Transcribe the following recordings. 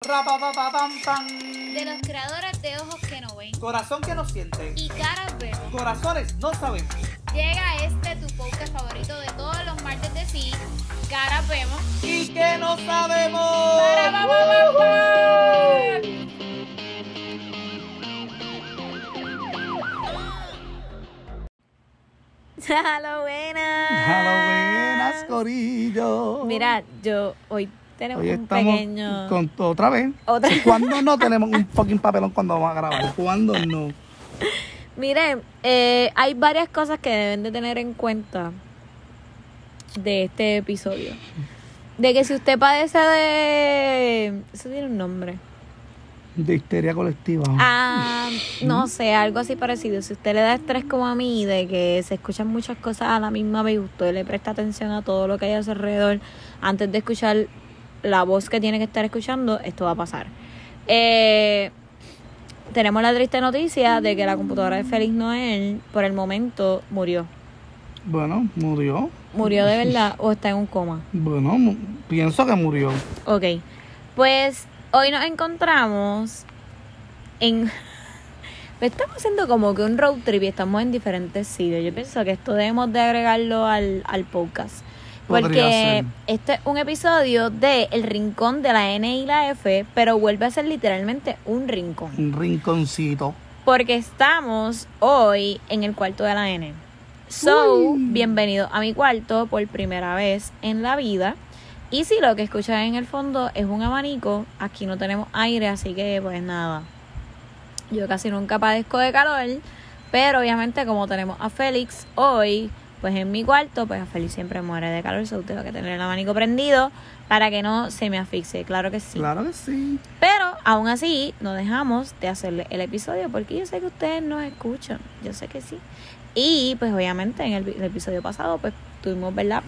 De los creadores de ojos que no ven Corazón que no siente. y caras vemos. Corazones no sabemos. Llega este tu podcast favorito de todos los martes de sí. Caras vemos. Y que no sabemos. Para, pa, pa, pa, pa. Halo, buenas. Buenas, Corillo. Mira, yo hoy tenemos Hoy un estamos pequeño. con otra vez. Otra- ¿Cuándo no tenemos un fucking papelón cuando vamos a grabar? ¿Cuándo no? Miren, eh, hay varias cosas que deben de tener en cuenta de este episodio. De que si usted padece de. Eso tiene un nombre. De histeria colectiva. Ah, no sé, algo así parecido. Si usted le da estrés como a mí, de que se escuchan muchas cosas a la misma vez, usted le presta atención a todo lo que hay a su alrededor antes de escuchar la voz que tiene que estar escuchando, esto va a pasar. Eh, tenemos la triste noticia de que la computadora de Félix Noel, por el momento, murió. Bueno, murió. ¿Murió de verdad o está en un coma? Bueno, pienso que murió. Ok, pues hoy nos encontramos en... Estamos haciendo como que un road trip y estamos en diferentes sitios. Yo pienso que esto debemos de agregarlo al, al podcast. Porque este es un episodio de El Rincón de la N y la F, pero vuelve a ser literalmente un rincón. Un rinconcito. Porque estamos hoy en el cuarto de la N. So, Uy. bienvenido a mi cuarto por primera vez en la vida. Y si lo que escuchas en el fondo es un abanico, aquí no tenemos aire, así que pues nada. Yo casi nunca padezco de calor, pero obviamente como tenemos a Félix hoy, pues en mi cuarto, pues a Félix siempre muere de calor, so tengo que tener el abanico prendido para que no se me asfixie, claro que sí. Claro que sí. Pero aún así, no dejamos de hacerle el episodio porque yo sé que ustedes nos escuchan. Yo sé que sí. Y pues obviamente en el, el episodio pasado pues tuvimos, ¿verdad?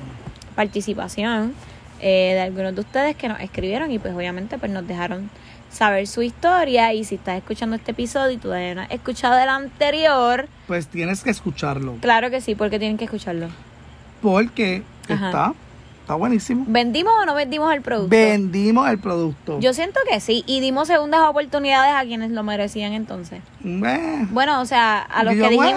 Participación eh, de algunos de ustedes que nos escribieron y pues obviamente pues nos dejaron saber su historia y si estás escuchando este episodio y todavía no has escuchado el anterior, Pues tienes que escucharlo. claro que sí, porque tienen que escucharlo. Porque Ajá. está, está buenísimo. ¿Vendimos o no vendimos el producto? Vendimos el producto. Yo siento que sí y dimos segundas oportunidades a quienes lo merecían entonces. Eh, Bueno, o sea, a los que dijimos,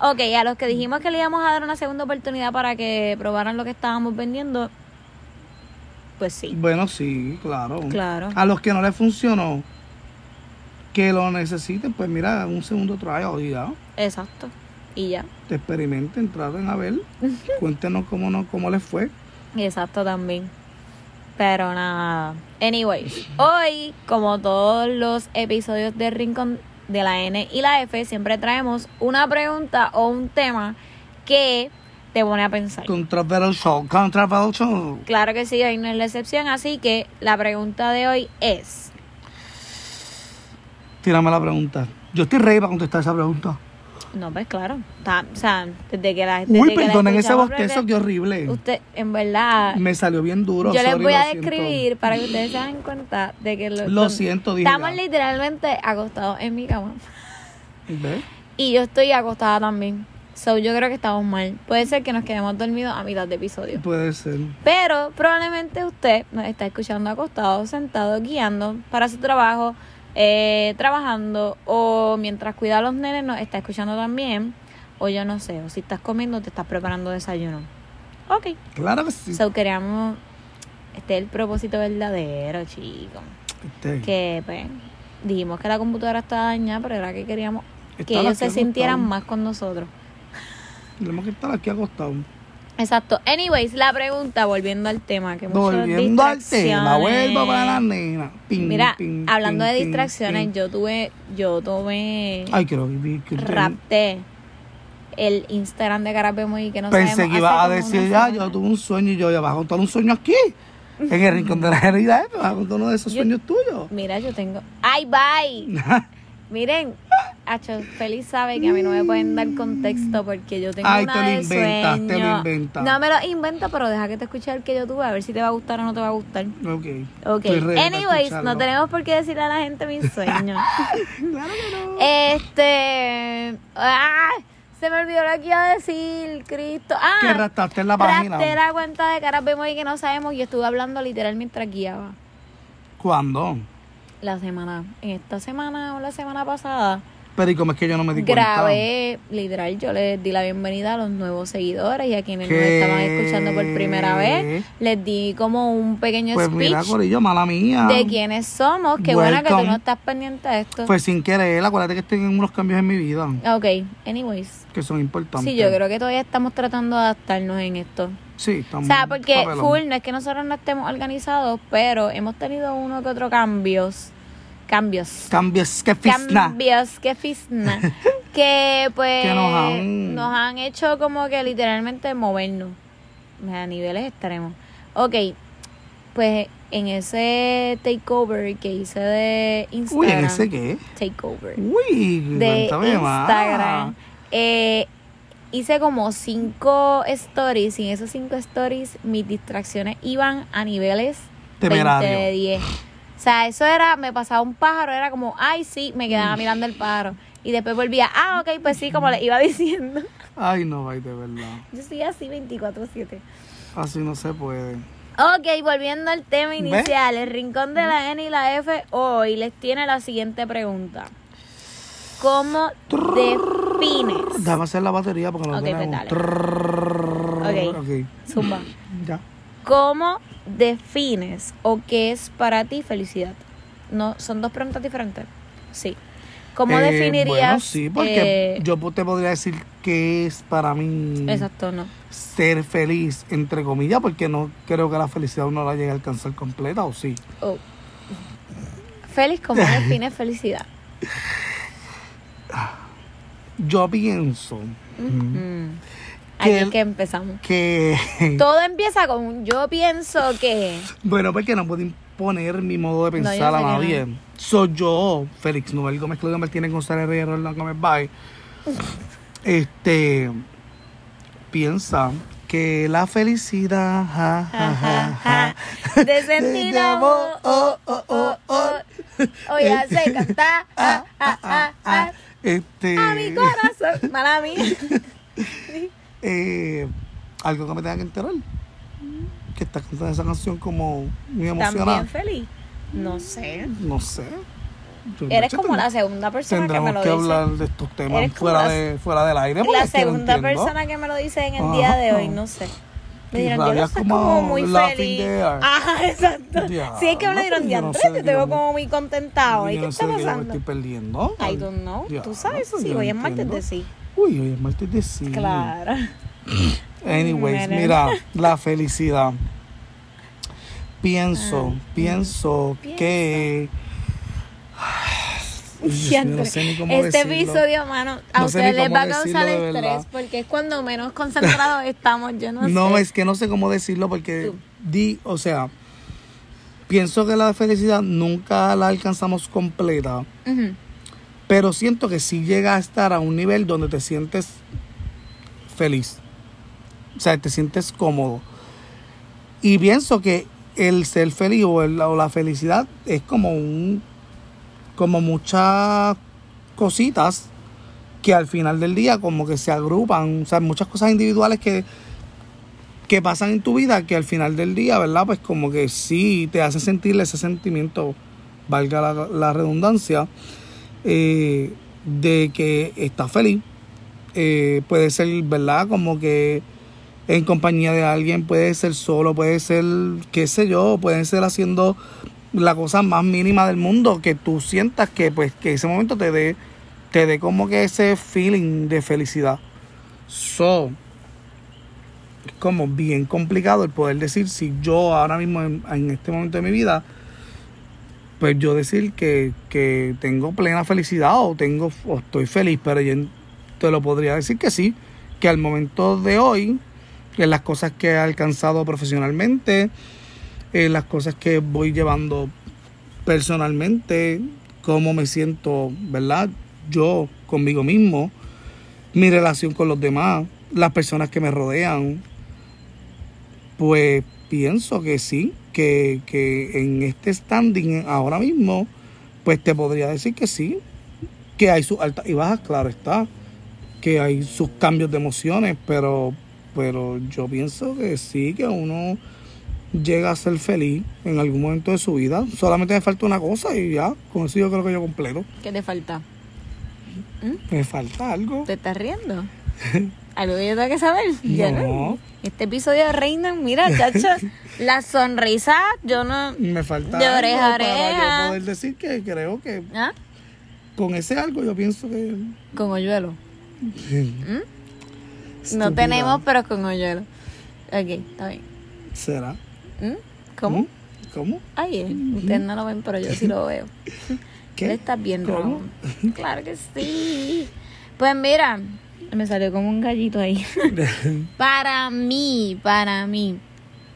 "Bueh". ok, a los que dijimos que le íbamos a dar una segunda oportunidad para que probaran lo que estábamos vendiendo, pues sí, Bueno, sí, claro. claro. A los que no les funcionó, que lo necesiten, pues mira, un segundo trial y ya. Exacto. Y ya. Te experimenten, traten a ver. Cuéntenos cómo, no, cómo les fue. Exacto también. Pero nada. Anyways, hoy, como todos los episodios de Rincón de la N y la F, siempre traemos una pregunta o un tema que te pone a pensar. Controversial controversial. Claro que sí, hoy no es la excepción, así que la pregunta de hoy es... Tírame la pregunta. Yo estoy ready para contestar esa pregunta. No, pues claro. Está- o sea, desde que la. Desde Uy, perdonen ese bostezo, qué horrible. Usted, en verdad. Me salió bien duro. yo les voy a siento. describir para que ustedes se den cuenta de que lo, Lo lo- siento, dije Estamos ya. literalmente acostados en mi cama. ¿Ves? Y yo estoy acostada también. So, yo creo que estamos mal. Puede ser que nos quedemos dormidos a mitad de episodio. Puede ser. Pero probablemente usted nos está escuchando acostado, sentado, guiando para su trabajo, eh, trabajando o mientras cuida a los nenes nos está escuchando también. O yo no sé, o si estás comiendo te estás preparando desayuno. Ok. Claro que sí. So queríamos, este es el propósito verdadero, chicos. Este, Que pues dijimos que la computadora estaba dañada, pero era que queríamos que ellos se sintieran más con nosotros. Tenemos que estar aquí acostados. Exacto. Anyways, la pregunta, volviendo al tema, que Volviendo al tema, vuelvo para la nena. Mira, hablando de distracciones, yo tuve, yo tomé, Ay, quiero vivir. rapté el Instagram de Carapemo y que no Pensé que ibas a decir, ya, semana. yo tuve un sueño y yo, ya vas a contar un sueño aquí. En el rincón de la realidad, me vas a contar uno de esos Yo- sueños tuyos. Mira, yo tengo, ay, bye. Miren, Hacho, Feliz sabe que a mí no me pueden dar contexto porque yo tengo Ay, una te lo de inventas, te lo sueño. inventas. No me lo invento, pero deja que te escuche el que yo tuve, a ver si te va a gustar o no te va a gustar. ok. Ok, anyways, no tenemos por qué decirle a la gente mis sueños. Claro que no. Este. ¡Ah! Se me olvidó lo que iba a decir, Cristo. Ah, que raptaste en la página. rapté la cuenta de caras vemos y que no sabemos. Y estuve hablando literal mientras guiaba. ¿Cuándo? la semana, en esta semana o la semana pasada, Pero ¿y cómo es que yo no me di cuenta? grabé, literal, yo les di la bienvenida a los nuevos seguidores y a quienes nos ¿Qué? estaban escuchando por primera vez. Les di como un pequeño Pues speech mira, Corillo, mala mía. de quiénes somos. Qué bueno que tú Welcome. no estás pendiente de esto. Pues sin querer, acuérdate que estoy en unos cambios en mi vida ok, anyways. que son importantes. Sí, yo creo que todavía estamos tratando de adaptarnos en esto. Sí, O estamos. sea, porque papelón. full, no es que nosotros no estemos organizados, pero hemos tenido uno que otro cambios. Cambios. Cambios que fisna. Cambios, que fisna. que pues Que nos han- nos han hecho como que literalmente movernos a niveles extremos. Ok, pues en ese takeover que hice de Uy, Instagram. ¿en ese qué? Takeover Uy, de. Instagram. Eh, hice como cinco stories y en esos cinco stories mis distracciones iban a niveles 20 Temerario. de 10. O sea, eso era, me pasaba un pájaro, era como, ay, sí, me quedaba mirando el pájaro. Y después volvía, ah, ok, pues sí, como le iba diciendo. Ay, no, vaya, de verdad. Yo estoy así 24-7. Así no se puede. Ok, volviendo al tema inicial, el rincón de la N y la F hoy les tiene la siguiente pregunta. ¿Cómo defines? Déjame hacer la batería porque no Ok, pues tenemos. dale. Trrrr. Ok. ok. Zumba. ¿Cómo defines o qué es para ti felicidad? No, son dos preguntas diferentes. Sí. ¿Cómo Eh, definirías? Bueno, sí, porque eh, yo te podría decir que es para mí Exacto, no. ser feliz, entre comillas, porque no creo que la felicidad uno la llegue a alcanzar completa, ¿o sí? Oh. Félix, ¿cómo defines felicidad? Yo pienso Mm. Que empezamos. que, Todo empieza con yo pienso que. bueno, porque no puedo imponer mi modo de No, pensar sé a nadie. Soy yo, Félix Nubel Gómez Claudio Martínez González Reyes Rolando Gómez Bay. Este, piensa que la felicidad, ja, ja, ja, ja, De sentir amor, oh, oh, oh, oh. Oh, ya sé cantar, ah, ah, ah, ah. Este, A mi corazón. Mala mía. Eh, algo que me tenga que enterar. Que estás cantando esa canción como muy emocionada. También feliz. No sé. No sé. Yo- Eres como la segunda persona que me Tendremos lo que dice. hablar de estos temas Eres fuera, la- de, fuera del aire. La que no segunda persona que me lo dice en el Ajá. día de hoy, no sé. Me dirán, yo rabia lo es sé como como muy feliz. Ajá, exacto. Diablo, Sí, es que me lo dieron pues, ya. no sé Te veo como muy contentado. ¿Y qué no está qué yo me pasando? estoy perdiendo. I don't know. Diablo, Tú sabes, pues sí, hoy es no martes de sí. Uy, hoy es martes de sí. Claro. Anyways, Mira. la felicidad. Pienso, Ah, pienso que. Ay, no sé ni cómo este decirlo. episodio, mano, a No ustedes les va a causar estrés porque es cuando menos concentrados estamos. Yo no, No, sé. es que no sé cómo decirlo porque Tú. di, o sea, pienso que la felicidad nunca la alcanzamos completa, Ujú. Pero siento que sí llega a estar a un nivel donde te sientes feliz. O sea, te sientes cómodo. Y pienso que el ser feliz o, la felicidad es como un como muchas cositas que al final del día como que se agrupan, o sea, muchas cosas individuales que que pasan en tu vida que al final del día, ¿verdad? Pues como que sí te hace sentir ese sentimiento, valga la redundancia, eh, de que estás feliz. Eh, puede ser, ¿verdad? Como que en compañía de alguien, puede ser solo, puede ser, qué sé yo, puede ser haciendo la cosa más mínima del mundo, que tú sientas que pues que ese momento te dé te dé como que ese feeling de felicidad. So, es como bien complicado el poder decir si yo ahora mismo en este momento de mi vida pues yo decir que, que tengo plena felicidad o tengo o estoy feliz, pero yo te lo podría decir que sí, que al momento de hoy, en las cosas que he alcanzado profesionalmente, en las cosas que voy llevando personalmente, cómo me siento, ¿verdad? Yo conmigo mismo, mi relación con los demás, las personas que me rodean, pues pienso que sí, que, que en este standing ahora mismo, pues te podría decir que sí, que hay sus altas y bajas, claro está, que hay sus cambios de emociones, pero, pero yo pienso que sí, que uno llega a ser feliz en algún momento de su vida. Solamente me falta una cosa y ya, con eso yo creo que yo completo. ¿Qué te falta? Me falta algo. ¿Te estás riendo? ¿Algo que yo tengo que saber? Ya No. Este episodio de Reina, mira, chacho, la sonrisa, yo no... Me falta De oreja a para oreja. yo poder decir que creo que ¿Ah? con ese algo yo pienso que Con hoyuelo. No Estúpida. tenemos, pero con hoyuelo. Ok, está bien. será. ¿Mm? ¿Cómo? ¿Mm? ¿Cómo? Ay, eh, ustedes no lo ven, pero yo sí lo veo. ¿Qué? Él está bien ¿Cómo? rojo. Claro que sí. Pues mira, me salió como un gallito ahí. para mí, para mí.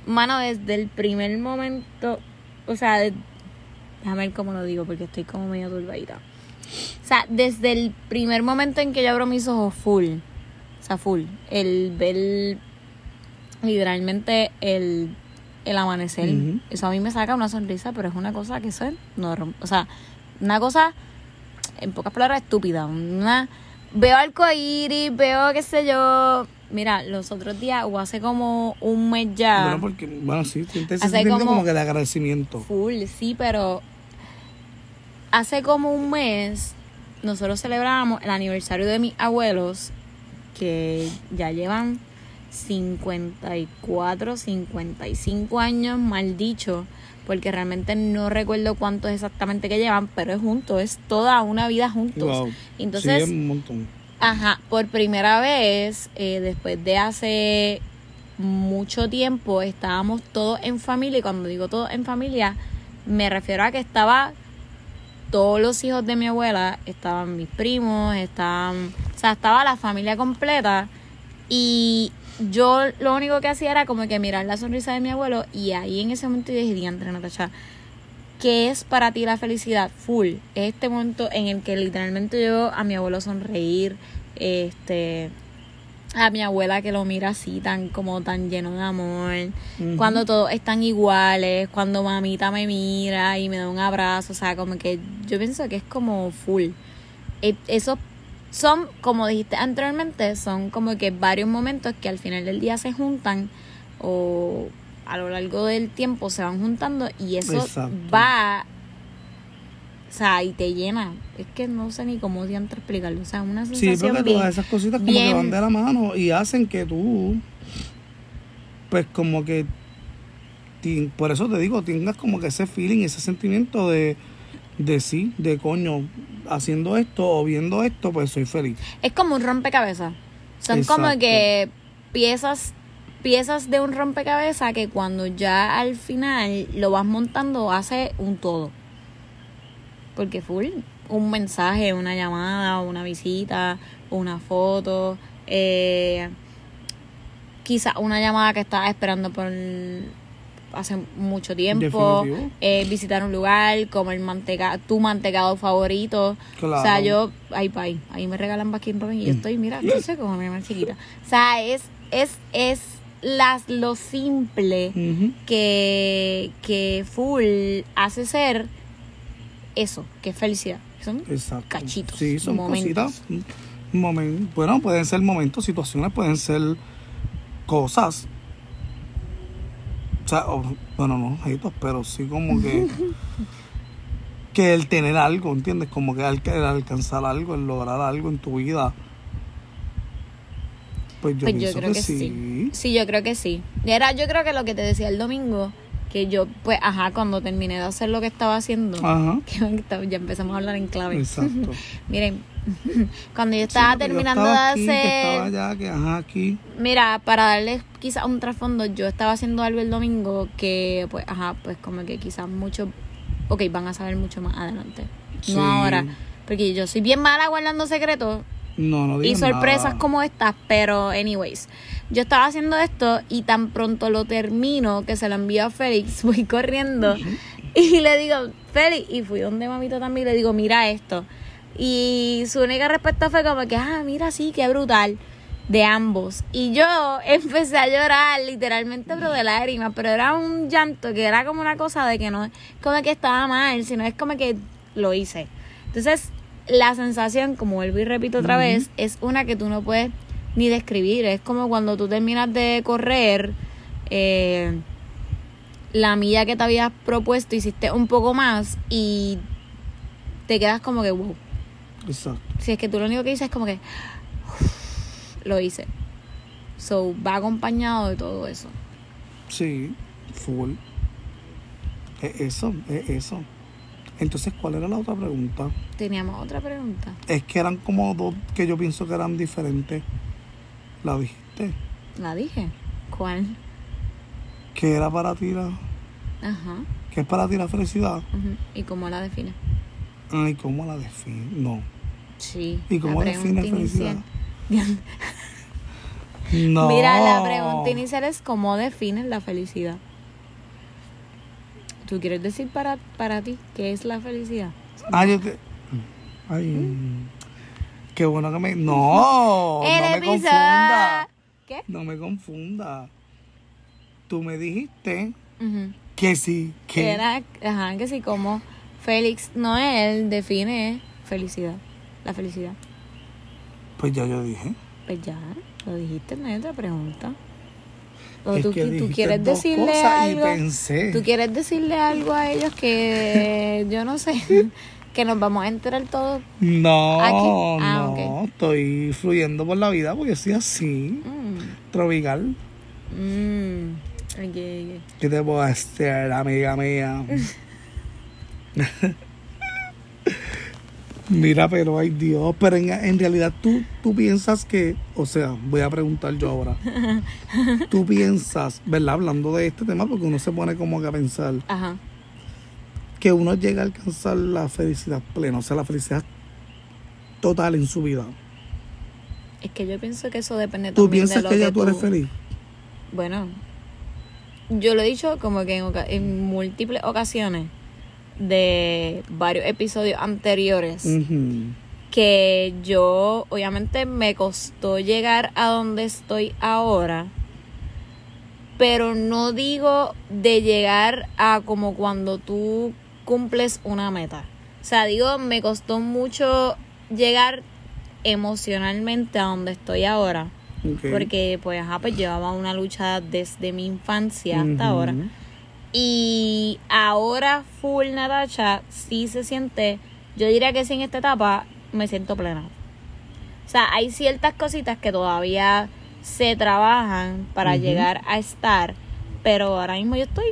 Mano, desde el primer momento, o sea, de- déjame ver cómo lo digo porque estoy como medio turbadita. O sea, desde el primer momento en que yo abro mis ojos full, o sea, full, el ver literalmente el, el amanecer, eso a mí me saca una sonrisa, pero es una cosa que eso es norm- o sea, una cosa, en pocas palabras, estúpida. Una, veo arcoíris, veo qué sé yo. Mira, los otros días, o hace como un mes ya. Bueno, porque, bueno, sí, ese Hace como- como que de agradecimiento. Full, sí, pero hace como un mes nosotros celebrábamos el aniversario de mis abuelos que ya llevan 54, 55 años, mal dicho, porque realmente no recuerdo cuántos exactamente que llevan, pero es juntos, es toda una vida juntos. Wow. Entonces, sí, un montón. Ajá, por primera vez, eh, después de hace mucho tiempo, estábamos todos en familia, y cuando digo todos en familia, me refiero a que estaba todos los hijos de mi abuela, estaban mis primos, estaban, o sea, estaba la familia completa, y yo lo único que hacía era como que mirar la sonrisa de mi abuelo, y ahí en ese momento yo dije, diantre, Natacha, ¿Qué es para ti la felicidad? Full. Es este momento en el que literalmente yo a mi abuelo sonreír, este, a mi abuela que lo mira así tan como tan lleno de amor, Ujú. cuando todos están iguales, cuando mamita me mira y me da un abrazo, o sea, como que yo pienso que es como full. Eh, Esos son, como dijiste anteriormente, son como que varios momentos que al final del día se juntan o a lo largo del tiempo se van juntando y eso Exacto. va, o sea, y te llena. Es que no sé ni cómo diantre explicarlo, o sea, una Sí, sensación porque bien, todas esas cositas como bien- que van de la mano y hacen que tú, pues como que, por eso te digo, tengas como que ese feeling, ese sentimiento de, de sí, de coño, haciendo esto o viendo esto, pues soy feliz. Es como un rompecabezas. Son Exacto. como que piezas piezas de un rompecabezas que cuando ya al final lo vas montando hace un todo. Porque full, un mensaje, una llamada, una visita, una foto, eh, quizá una llamada que estabas esperando por hace mucho tiempo, eh, visitar un lugar, comer manteca, tu mantecado favorito. Claro. O sea, yo, ay, pay, ahí me regalan Baskin Robbins y yo estoy, mira, yo sé como mi mamá chiquita. O sea, es, es, es las, lo simple que, que full hace ser eso, que es felicidad. Son Exacto. cachitos, Sí, son momentos. cositas. Bueno, pueden ser momentos, situaciones, pueden ser cosas. O sea, bueno, no, objetos, pero sí como que. que el tener algo, ¿entiendes? Como que el, el alcanzar algo, el lograr algo en tu vida. Pues yo Pues yo creo que, que sí. sí. Sí, yo creo que sí. Era, yo creo que lo que te decía el domingo, que yo, pues, ajá, cuando terminé de hacer lo que estaba haciendo, Ajá. que ya empezamos a hablar en clave. Exacto. Miren, cuando yo estaba Sí, porque yo terminando de hacer... Que estaba allá, que ajá, aquí. Mira, para darles quizás un trasfondo, yo estaba haciendo algo el domingo que, pues, ajá, pues como que quizás mucho, ok, van a saber mucho más adelante. Sí. No ahora. Porque yo soy bien mala guardando secretos No, no y sorpresas nada. como estas, pero anyways, yo estaba haciendo esto y tan pronto lo termino que se lo envío a Félix, voy corriendo y le digo, Félix, y fui donde mamita también y le digo, mira esto. Y su única respuesta fue como que, ah, mira, sí, qué brutal. De ambos. Y yo empecé a llorar, literalmente, pero de lágrimas. Pero era un llanto que era como una cosa de que no, como que estaba mal, sino es como que lo hice. Entonces, la sensación, como vuelvo y repito otra vez, es una que tú no puedes ni describir. Es como cuando tú terminas de correr, eh, la milla que te habías propuesto, hiciste un poco más y te quedas como que, wow. Exacto. Si es que tú lo único que dices es como que lo hice. So, va acompañado de todo eso. Sí, full. Es eso, es eso. Entonces, ¿cuál era la otra pregunta? Teníamos otra pregunta. Es que eran como dos que yo pienso que eran diferentes. ¿La dijiste? La dije. ¿Cuál? ¿Qué era para ti la... Ajá. ¿Qué es para ti la felicidad? ujú. ¿Y cómo la define? Ay, ¿cómo la define? No. Sí. ¿Y cómo la define felicidad? No. Mira, la pregunta inicial es cómo defines la felicidad. ¿Tú quieres decir para, para ti qué es la felicidad? Ah, yo te... Ay. Qué bueno que me... No, El no me confunda. ¿Qué? No me confunda. Tú me dijiste que sí, Que que... era, ajá, que sí, como Félix Noel define felicidad. La felicidad. Pues ya yo dije. Pues ya, lo dijiste, no hay otra pregunta. O tú, tú quieres decirle algo. pensé. Tú quieres decirle algo a ellos que yo no sé, que nos vamos a enterar todos. No, Aquí. Ah, no, estoy fluyendo por la vida porque soy así, Mm, tropical. mm, ok, ok. ¿Qué te puedo hacer, amiga mía? Mira, pero ay Dios, pero en, en realidad tú, tú piensas que, o sea, voy a preguntar yo ahora, tú piensas, ¿verdad? Hablando de este tema, porque uno se pone como que a pensar Ajá. que uno llega a alcanzar la felicidad plena, o sea, la felicidad total en su vida. Es que yo pienso que eso depende ¿Tú también de piensas lo que ya tú eres feliz? Bueno, yo lo he dicho como que en múltiples ocasiones de varios episodios anteriores que yo obviamente me costó llegar a donde estoy ahora, pero no digo de llegar a como cuando tú cumples una meta. O sea, digo, me costó mucho llegar emocionalmente a donde estoy ahora. Porque pues, ajá, pues llevaba una lucha desde mi infancia hasta ahora. Y ahora full Natacha sí se siente, yo diría que sí en esta etapa me siento plena. O sea, hay ciertas cositas que todavía se trabajan para llegar a estar, pero ahora mismo yo estoy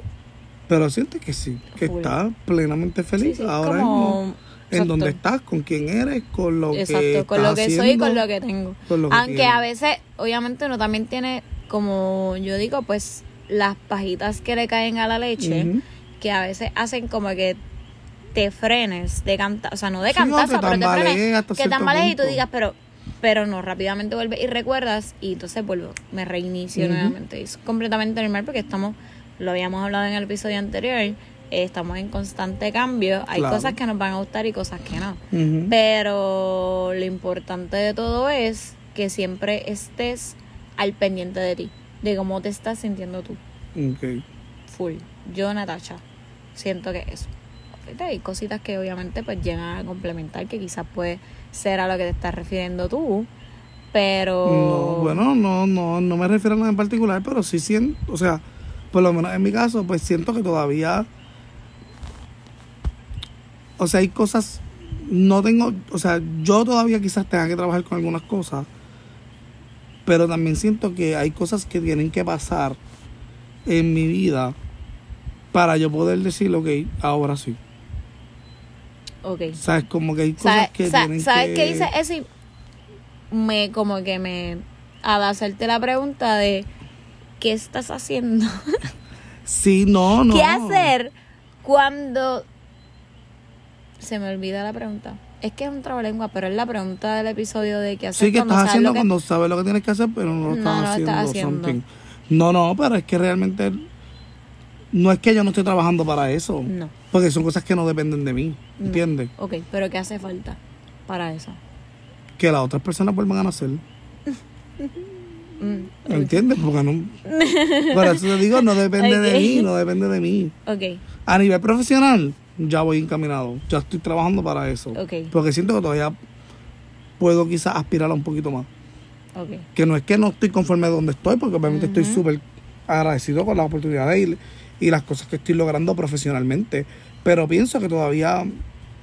Pero sientes que sí, que Full. estás plenamente feliz sí, sí, ahora como- mismo. En exacto. donde estás, con quién eres, con lo que Exacto, con lo que soy y haciendo, con lo que tengo. con lo que Aunque tienes. a veces, obviamente, uno también tiene, como yo digo, pues las pajitas que le caen a la leche, que a veces hacen como que te frenes de cantar, o sea, no de Sí, no, cantazo, te pero te frenes, que cierto tambalees y tú digas, pero pero no, rápidamente vuelves y recuerdas y entonces vuelvo, me reinicio Ujú. nuevamente. Es completamente normal porque estamos, lo habíamos hablado en el episodio anterior, eh, estamos en constante cambio, hay Claro. cosas que nos van a gustar y cosas que no. Pero lo importante de todo es que siempre estés al pendiente de ti, de cómo te estás sintiendo tú. Ok. Full. Yo, Natasha, siento que eso. Hay cositas que obviamente pues llegan a complementar, que quizás puede ser a lo que te estás refiriendo tú, pero... No, bueno, no, no, no me refiero a nada en particular, pero sí siento, o sea, por lo menos en mi caso, pues siento que todavía, o sea, hay cosas, no tengo, o sea, yo todavía quizás tenga que trabajar con algunas cosas, pero también siento que hay cosas que tienen que pasar en mi vida para yo poder decir, ok, ahora sí. Ok. ¿Sabes? Como que hay cosas ¿Sabes, que sa- tienen ¿sabes que... qué dice eso? Y Me, como que me... Al hacerte la pregunta de... ¿Qué estás haciendo? Sí, no, no. ¿Qué hacer cuando se me olvida la pregunta? Es que es un trabalengua, pero es la pregunta del episodio de qué hacer Sí, que estás haciendo que- cuando sabes lo que tienes que hacer, pero no lo No, estás, no lo haciendo, estás haciendo. No, no, pero es que realmente no es que yo no estoy trabajando para eso. No. Porque son cosas que no dependen de mí, No. ¿entiendes? Ok, pero ¿qué hace falta para eso? Que las otras personas vuelvan a nacer, Mm, ¿entiendes? Porque no... Por eso te digo, no depende de mí, no depende de mí. ok, A nivel profesional, ya voy encaminado, ya estoy trabajando para eso. Porque siento que todavía puedo quizás aspirar a un poquito más. que no es que no estoy conforme donde estoy, porque obviamente estoy súper agradecido con la oportunidad de ir y las cosas que estoy logrando profesionalmente. Pero pienso que todavía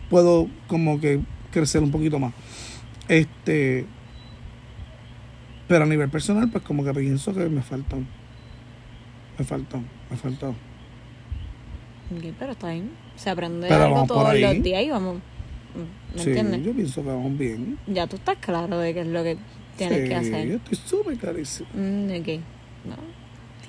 puedo como que crecer un poquito más. Este, pero a nivel personal, pues como que pienso que me faltan. Me faltan, me faltan. Pero está bien. Se aprende Pero algo todos los días y vamos. ¿Me sí, entiendes? yo pienso que vamos bien. Ya tú estás claro de qué es lo que tienes Sí, que hacer. Yo estoy súper clarísimo. Mm, ok. No.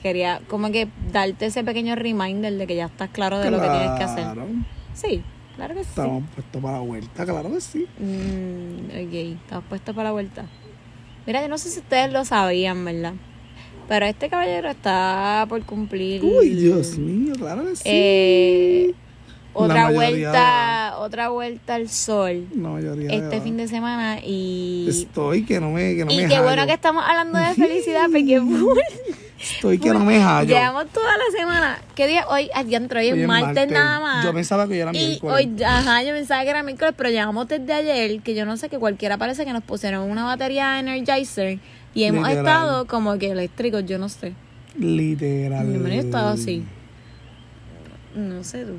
Quería como que darte ese pequeño reminder de que ya estás claro de lo que tienes que hacer. Claro. Sí, claro que sí. Estamos puestos para la vuelta, claro que sí. Mm, ok, estás puesto para la vuelta. Mira, yo no sé si ustedes lo sabían, ¿verdad? Pero este caballero está por cumplir. Uy, Dios mío, claro que sí. eh, otra vuelta, otra vuelta al sol La mayoría este de- fin de semana y Estoy que no me, que no y me qué bueno que estamos hablando de felicidad porque Estoy que no me hallo. llevamos toda la semana. ¿Qué día? Hoy, adiantro, hoy es Hoy es martes, nada más. Yo pensaba que ya era Y miércoles. hoy, ajá, yo pensaba que era miércoles, pero llevamos desde ayer, que yo no sé, que cualquiera parece que nos pusieron una batería Energizer y hemos Literal. estado como que eléctricos, yo no sé. Literal. Mi marido estaba así. No sé tú,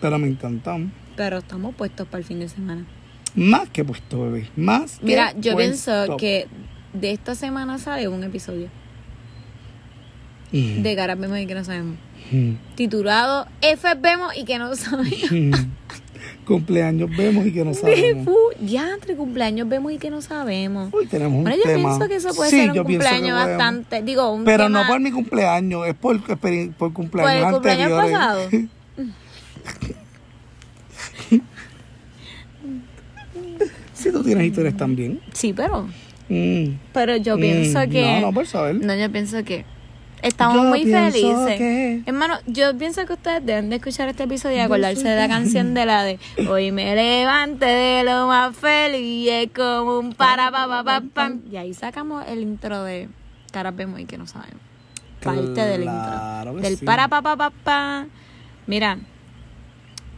Pero me encantan. pero estamos puestos para el fin de semana. Más que puesto, bebé. Más Mira, que yo pienso puesto. que de esta semana sale un episodio Mm, de Caras Vemos y que no sabemos. mm, Titulado F vemos y que no sabemos. mm. Cumpleaños vemos y que no sabemos. Ya, entre cumpleaños vemos y que no sabemos. Hoy tenemos un Bueno, yo tema. pienso que eso puede Sí, ser un pienso cumpleaños bastante. Digo, un Pero tema no por mi cumpleaños, es por, por por cumpleaños el cumpleaños anteriores. pasado. Si tú tienes historias también. Sí, pero. Mm, Pero yo pienso mm, que. No, no, por saber. No, yo pienso que. Estamos Yo muy felices. que- Hermano, yo pienso que ustedes deben de escuchar este episodio y acordarse de la canción de la de Hoy me levante de lo más feliz, es como un para pa pa pa pam. Y ahí sacamos el intro de Caras vemos y que no sabemos. Parte del Claro intro. que Del sí. para pa pa pa pa. Mira,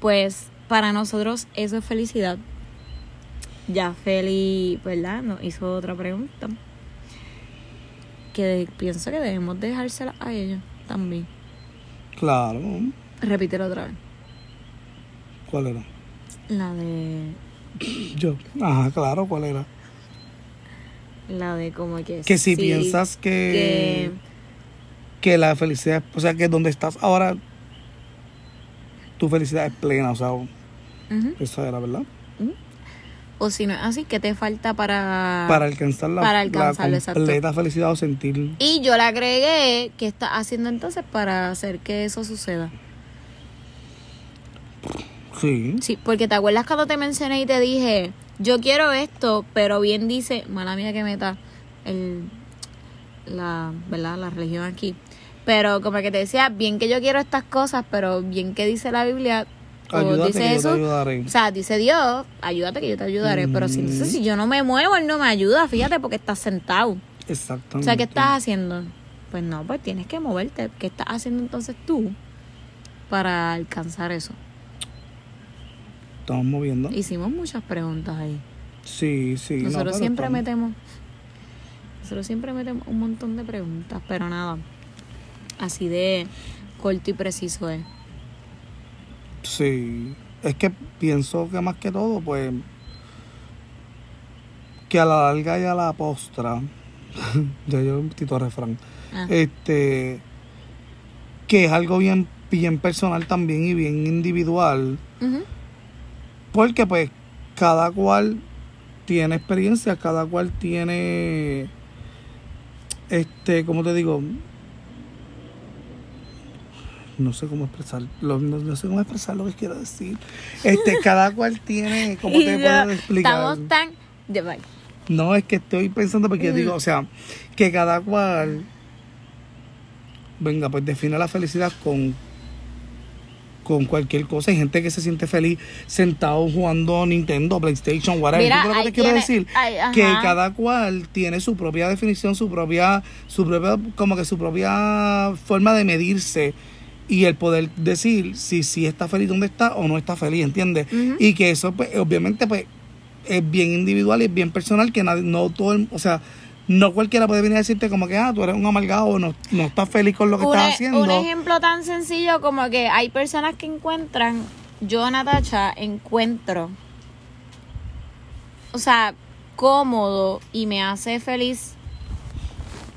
pues para nosotros eso es felicidad. Ya Feli, ¿verdad? Nos hizo otra pregunta. Que pienso que debemos dejársela a ellos también. Claro. Repítelo otra vez. ¿Cuál era? La de. Yo. Ajá, claro, ¿cuál era? La de como que. Que si sí, piensas que, que- que la felicidad, o sea, que donde estás ahora, tu felicidad es plena, o sea, Ujú. eso era, ¿verdad? O si no es así, ¿qué te falta para. Para alcanzar la, para la alcanzarlo, exacto. completa felicidad o sentir. Y yo le agregué qué estás haciendo entonces para hacer que eso suceda. Sí. Sí, porque te acuerdas cuando te mencioné y te dije, yo quiero esto, pero bien dice, mala mía que meta el, la, ¿verdad? La religión aquí. Pero como que te decía, bien que yo quiero estas cosas, pero bien que dice la Biblia, o Ayúdate dice ayudaré. o sea, dice Dios, ayúdate que yo te ayudaré, pero si, entonces, Mm. si yo no me muevo, él no me ayuda, fíjate, porque estás sentado. Exactamente. O sea, ¿qué estás haciendo? Pues no, pues tienes que moverte. ¿Qué estás haciendo entonces tú para alcanzar eso? Estamos moviendo. Hicimos muchas preguntas ahí. Sí, sí. no, Nosotros siempre estamos- metemos. Nosotros siempre metemos un montón de preguntas, pero nada. Así de corto y preciso es. Sí. Es que pienso que más que todo, pues. Que a la larga y a la postra. ya yo tito refrán. Ah, Este. Que es algo bien, bien personal también y bien individual. Porque pues cada cual tiene experiencias, cada cual tiene, este, ¿cómo te digo? No sé cómo expresar, lo- no, no sé cómo expresar lo que quiero decir. Este, cada cual tiene, ¿cómo te yo, puedo explicar? Estamos tan. de- vale. No, es que estoy pensando porque Mm. digo, o sea, que cada cual, venga, pues define la felicidad con, con cualquier cosa. Hay gente que se siente feliz sentado jugando Nintendo, PlayStation, whatever. Mira, ¿Tú sabes lo que te quiero tiene- decir? ahí, ajá. que cada cual tiene su propia definición, su propia, su propia, como que su propia forma de medirse y el poder decir si si está feliz donde está o no está feliz, ¿entiendes? Y que eso, pues, obviamente, pues, es bien individual y es bien personal, que nadie, no todo el, o sea, no cualquiera puede venir a decirte como que, ah, tú eres un amargado o no, no estás feliz con lo que un, estás e- haciendo. un ejemplo tan sencillo como que hay personas que encuentran, yo Natacha encuentro, o sea, cómodo y me hace feliz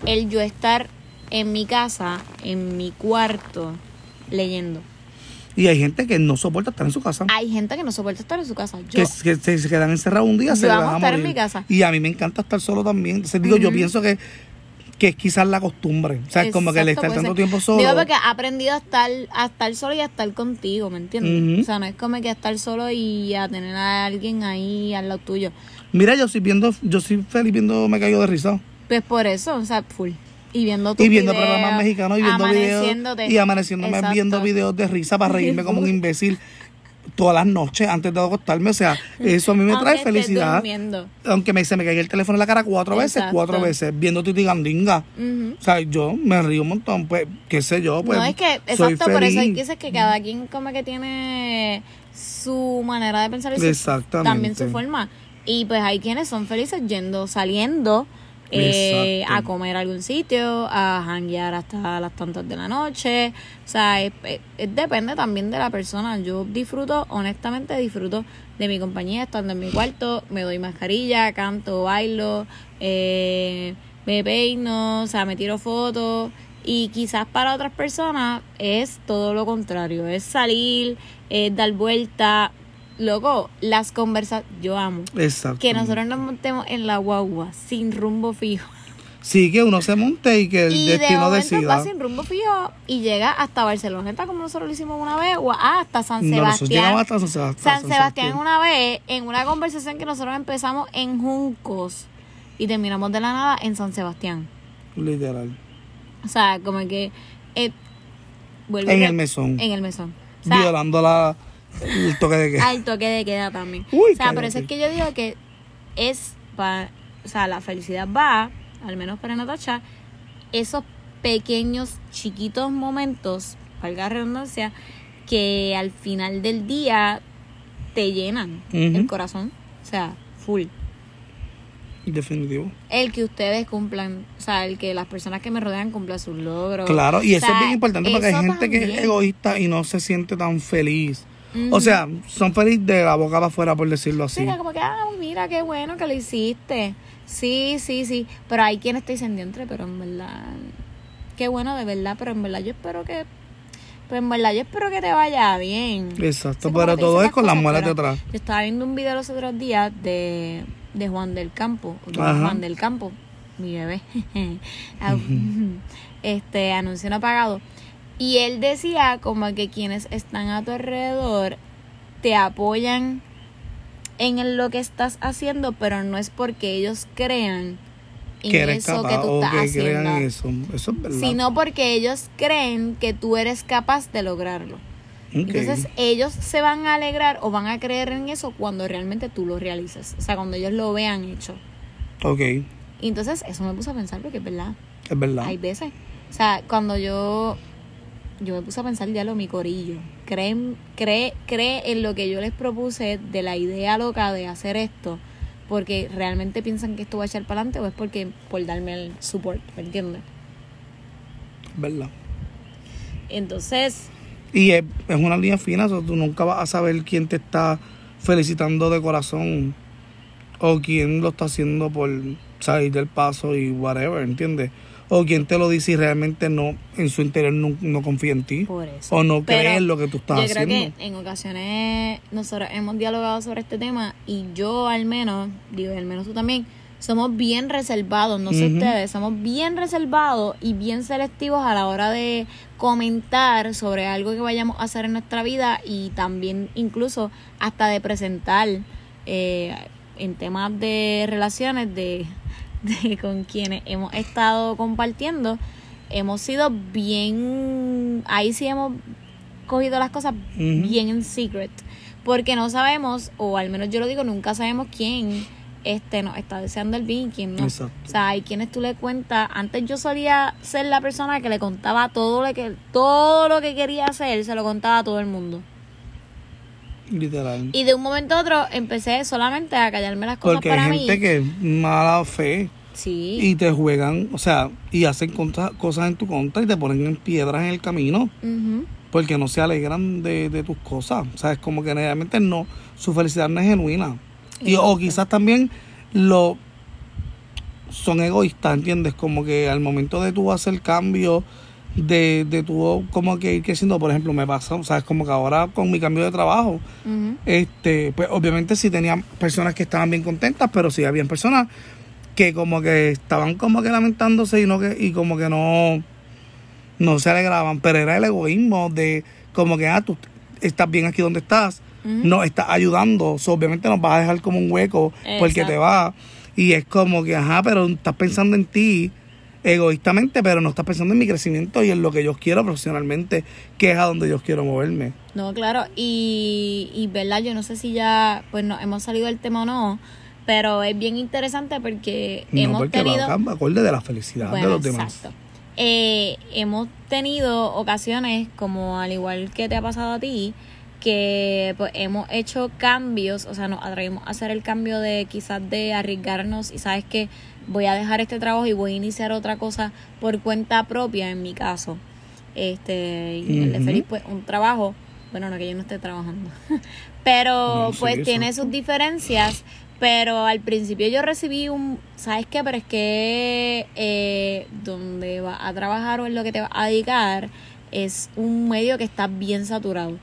el yo estar en mi casa, en mi cuarto, leyendo. Y hay gente que no soporta estar en su casa. Hay gente que no soporta estar en su casa. Yo, que, que se, se quedan encerrados un día, se van a estar en mi casa. Y a mí me encanta estar solo también. Entonces, digo, yo pienso que, que es quizás la costumbre. O sea, como que el Exacto, estar tanto ser. tiempo solo. Digo porque he aprendido a estar, a estar solo y a estar contigo, ¿me entiendes? O sea, no es como que a estar solo y a tener a alguien ahí al lado tuyo. Mira, yo soy viendo, yo soy feliz viendo Me Cayó de Risa. Pues por eso, o sea, full. Y viendo tus Y viendo videos, programas mexicanos y viendo videos. Y amaneciéndome Exacto. viendo videos de risa para reírme como un imbécil todas las noches antes de acostarme. O sea, eso a mí me trae felicidad. durmiendo. Aunque me, se me caiga el teléfono en la cara cuatro veces, Exacto. cuatro veces, viendo Titi Gandinga. Ujú. O sea, yo me río un montón, pues, qué sé yo, pues. no, es que, soy exacto, por eso hay feliz. que que cada quien como que tiene su manera de pensar y su- Exactamente. también su forma. Y pues hay quienes son felices yendo, saliendo eh, a comer a algún sitio, a janguear hasta las tantas de la noche. O sea, es- depende también de la persona. Yo disfruto, honestamente disfruto de mi compañía, estando en mi cuarto, me doy mascarilla, canto, bailo, eh, me peino, o sea, me tiro fotos. Y quizás para otras personas es todo lo contrario, es salir, es dar vuelta. Loco, las conversas, yo amo. Exacto. Que nosotros nos montemos en la guagua sin rumbo fijo. Sí, que uno se monte y que el y de destino momento decida. va sin rumbo fijo y llega hasta Barceloneta como nosotros lo hicimos una vez o hasta San No, Sebastián. llegamos hasta San Sebastián. San Sebastián una vez en una conversación que nosotros empezamos en Juncos y terminamos de la nada en San Sebastián. Literal. O sea, como que eh, En el mesón. En el mesón. O sea, Violando la, el toque de queda. al toque de queda también. Uy, o sea, por eso es que yo digo que es para, o sea, la felicidad va, al menos para Natacha, esos pequeños, chiquitos momentos, valga la redundancia, que al final del día te llenan el corazón. O sea, full. Definitivo. El que ustedes cumplan, o sea, el que las personas que me rodean cumplan sus logros. Claro, y eso O sea, es bien importante porque hay gente que es egoísta y no se siente tan feliz. O sea, son felices de la boca para afuera, por decirlo así. Sí, que como que, ah, mira, qué bueno que lo hiciste. Sí, sí, sí. Pero hay quienes te dicen diantre, pero en verdad, qué bueno de verdad, pero en verdad yo espero que, pues en verdad yo espero que te vaya bien. Exacto, Sí, pero todo es con las muelas pero detrás. Yo estaba viendo un video los otros días de, de Juan del Campo, de. Juan del Campo, mi bebé, este anuncio no pagado. Y él decía como que quienes están a tu alrededor te apoyan en lo que estás haciendo, pero no es porque ellos crean en Que eres eso capaz que tú o estás que haciendo, en eso. Eso es verdad. sino porque ellos creen que tú eres capaz de lograrlo. Entonces ellos se van a alegrar o van a creer en eso cuando realmente tú lo realices. O sea, cuando ellos lo vean hecho. Ok, Y entonces eso me puso a pensar porque es verdad. es verdad. Hay veces. O sea, cuando yo yo me puse a pensar ya lo mi corillo. Creen, cree, cree en lo que yo les propuse de la idea loca de hacer esto. Porque realmente piensan que esto va a echar para adelante o es porque por darme el support, ¿me entiendes? Es verdad. Entonces, Y es, es una línea fina, so, tú nunca vas a saber quién te está felicitando de corazón o quién lo está haciendo por salir del paso y whatever, ¿entiendes? O quién te lo dice y realmente no, en su interior no, no confía en ti. por eso. O no cree en lo que tú estás yo haciendo. creo que en ocasiones nosotros hemos dialogado sobre este tema y yo al menos, digo, al menos tú también, somos bien reservados, no sé ustedes, somos bien reservados y bien selectivos a la hora de comentar sobre algo que vayamos a hacer en nuestra vida y también incluso hasta de presentar eh, en temas de relaciones de, de con quienes hemos estado compartiendo hemos sido bien ahí sí hemos cogido las cosas bien en secret porque no sabemos o al menos yo lo digo nunca sabemos quién este nos está deseando el bien y quién no. Exacto. o sea hay quienes tú le cuentas antes yo solía ser la persona que le contaba todo lo que todo lo que quería hacer se lo contaba a todo el mundo Literal. y de un momento a otro empecé solamente a callarme las cosas Porque para hay mí gente que es mala fe. Sí. y te juegan, o sea, y hacen contra- cosas en tu contra y te ponen en piedras en el camino porque no se alegran de, de tus cosas. O sea, es como que realmente no, su felicidad no es genuina. Y, o quizás también lo son egoístas, ¿entiendes? Como que al momento de tú hacer cambio, de, de tú como que ir creciendo, por ejemplo, me pasa, o sea, es como que ahora con mi cambio de trabajo, este, pues obviamente sí tenía personas que estaban bien contentas, pero sí habían personas que como que estaban como que lamentándose y no que, y como que no, no se alegraban, pero era el egoísmo de como que ah, tú estás bien aquí donde estás, Ujú. nos estás ayudando, so, obviamente nos vas a dejar como un hueco porque te Exacto. va. Y es como que ajá, pero estás pensando en ti egoístamente, pero no estás pensando en mi crecimiento y en lo que yo quiero profesionalmente, que es a donde yo quiero moverme. No, claro, y, y verdad, yo no sé si ya pues no hemos salido del tema o no, pero es bien interesante porque No hemos porque tenido... va acorde de la felicidad Bueno, de los demás. exacto. Eh, hemos tenido ocasiones, como al igual que te ha pasado a ti, que pues hemos hecho cambios, o sea, nos atrevimos a hacer el cambio de quizás de arriesgarnos y sabes que voy a dejar este trabajo y voy a iniciar otra cosa por cuenta propia, en mi caso. Este, y el de. Feliz, pues un trabajo, bueno, no que yo no esté trabajando, pero No, pues eso. tiene sus diferencias, pero al principio yo recibí un, ¿sabes qué? Pero es que eh, donde vas a trabajar o en lo que te vas a dedicar es un medio que está bien saturado.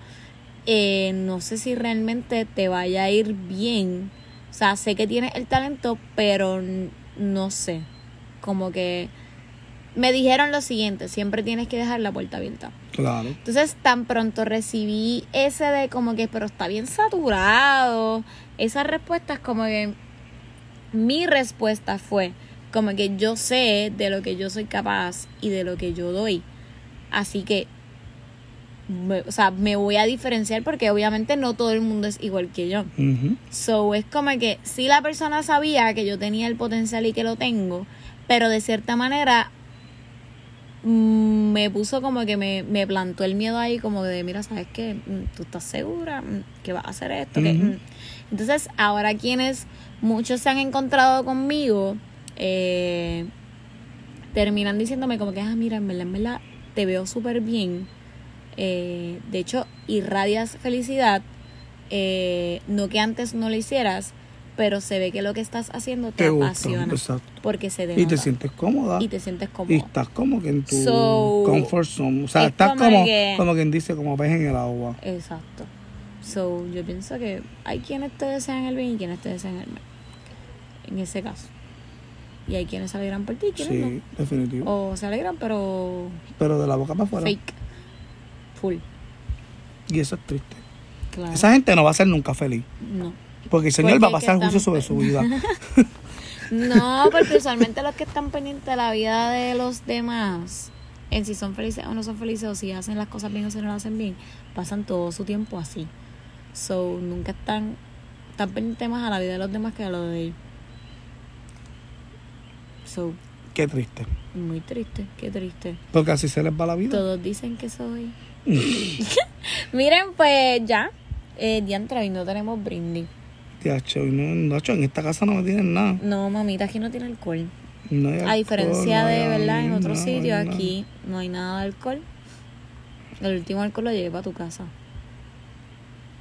Eh, no sé si realmente te vaya a ir bien. O sea, sé que tienes el talento, pero no sé. Como que me dijeron lo siguiente, siempre tienes que dejar la puerta abierta. Claro. Entonces, tan pronto recibí ese de como que, pero está bien saturado. Esas respuestas como que mi respuesta fue como que yo sé de lo que yo soy capaz y de lo que yo doy. Así que, me- o sea, me voy a diferenciar porque obviamente no todo el mundo es igual que yo. So, es como que si la persona sabía que yo tenía el potencial y que lo tengo, pero de cierta manera mm, me puso como que me, me plantó el miedo ahí, como de, mira, ¿sabes qué? Mm, ¿Tú estás segura Mm, que vas a hacer esto? Entonces, ahora quienes muchos se han encontrado conmigo, eh, terminan diciéndome como que, ah, mira, en verdad, en verdad, te veo súper bien. Eh, de hecho, irradias felicidad. eh, no que antes no lo hicieras, pero se ve que lo que estás haciendo te, Te gusta, apasiona. exacto. Porque se Y te denota. sientes cómoda. Y te sientes Y cómodo. estás como que en tu So, comfort zone. O sea, es estás como como, que- como quien dice, como pez en el agua. Exacto. So, yo pienso que hay quienes te desean el bien y quienes te desean el mal. En ese caso. Y hay quienes se alegran por ti y quienes Sí, definitivo. O se alegran, pero Pero de la boca para afuera. fake. Full. Y eso es triste. Claro. Esa gente no va a ser nunca feliz. No. Porque el Señor Porque va a pasar juicio sobre su vida. No, porque usualmente los que están pendientes de la vida de los demás, en si son felices o no son felices, o si hacen las cosas bien o si no las hacen bien, pasan todo su tiempo así. So, nunca están, están pendientes más a la vida de los demás que a lo de ellos. So, Qué triste. muy triste, qué triste. Porque así se les va la vida. Todos dicen que soy. Miren, pues ya, eh, diantre, hoy no tenemos brindis. Tiacho, y no, Nacho, en esta casa no me tienen nada. No, mamita, aquí no tiene alcohol. No hay A diferencia de, no hay ¿verdad? En otros sitios, aquí no hay nada de alcohol. El último alcohol lo llevé para tu casa.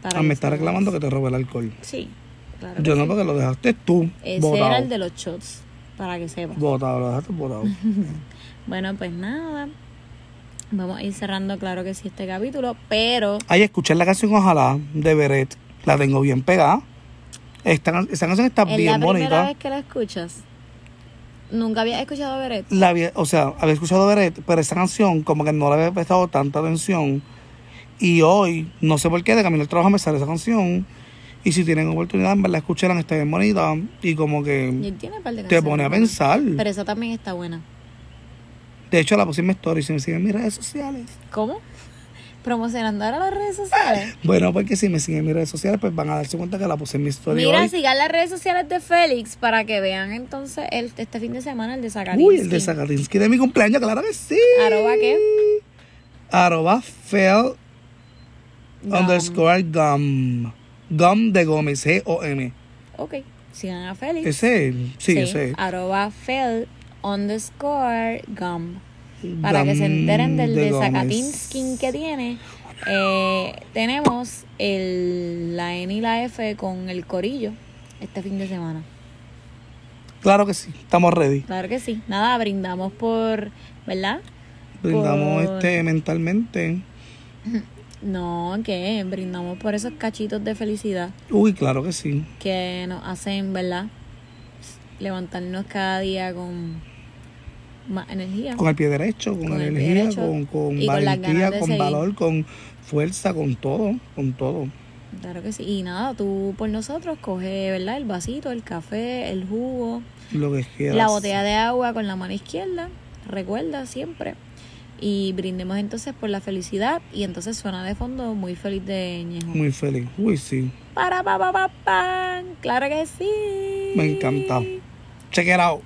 Para Ah, me está reclamando que te robé el alcohol. Sí, claro. Yo no, sí. porque lo dejaste tú. Ese botado. era el de los shots, para que sepas. Botado, lo dejaste botado. Bueno, pues nada. Vamos a ir cerrando, claro que sí, este capítulo, pero Ay, escuché la canción Ojalá de Beret. La tengo bien pegada. Esta, esa canción está es bien la primera bonita. vez que la escuchas. Nunca había escuchado a Beret. La había- o sea, había escuchado Beret, pero esa canción como que no le había prestado tanta atención. Y hoy, no sé por qué, de camino al trabajo me sale esa canción. Y si tienen oportunidad, en verdad, escucharla, está bien bonita. Y como Y que él tiene par de te pone a pensar. Pero esa también está buena. De hecho, la mi story. Si me siguen en mis redes sociales. ¿Cómo? Promocionando ahora las redes sociales. Bueno, porque si me siguen en mis redes sociales, pues van a darse cuenta que la puse en mi story Mira, hoy. sigan las redes sociales de Félix para que vean entonces el, este fin de semana el de Zacarinsky. Uy, el de Zakatinsky de mi cumpleaños, claro que sí. ¿Arroba qué? Arroba fel Gum. underscore gum. Gum de Gómez, G-O-M. Ok. Sigan a Félix. Ese él. Sí, ese es. Arroba Fel underscore gum. Para que se enteren del de desacatín skin que tiene. Eh, tenemos el, la N y la F con el corillo este fin de semana. Claro que sí, estamos ready. Claro que sí. Nada, brindamos por, ¿verdad? Brindamos Por- este mentalmente. No, que brindamos por esos cachitos de felicidad Uy, claro que sí. que nos hacen, ¿verdad? Levantarnos cada día con más energía. Con el pie derecho, con, energía, derecho con, con valentía, con valor, con fuerza, con todo, con todo. Claro que sí. Y nada, tú por nosotros coge, ¿verdad? El vasito, el café, el jugo, Lo que quieras. la botella de agua con la mano izquierda. Recuerda siempre. Y brindemos entonces por la felicidad. Y entonces suena de fondo muy feliz de Ñejo. Muy feliz. Uy, sí. Para pa pa pa pan. Claro que sí. Me encanta. Check it out.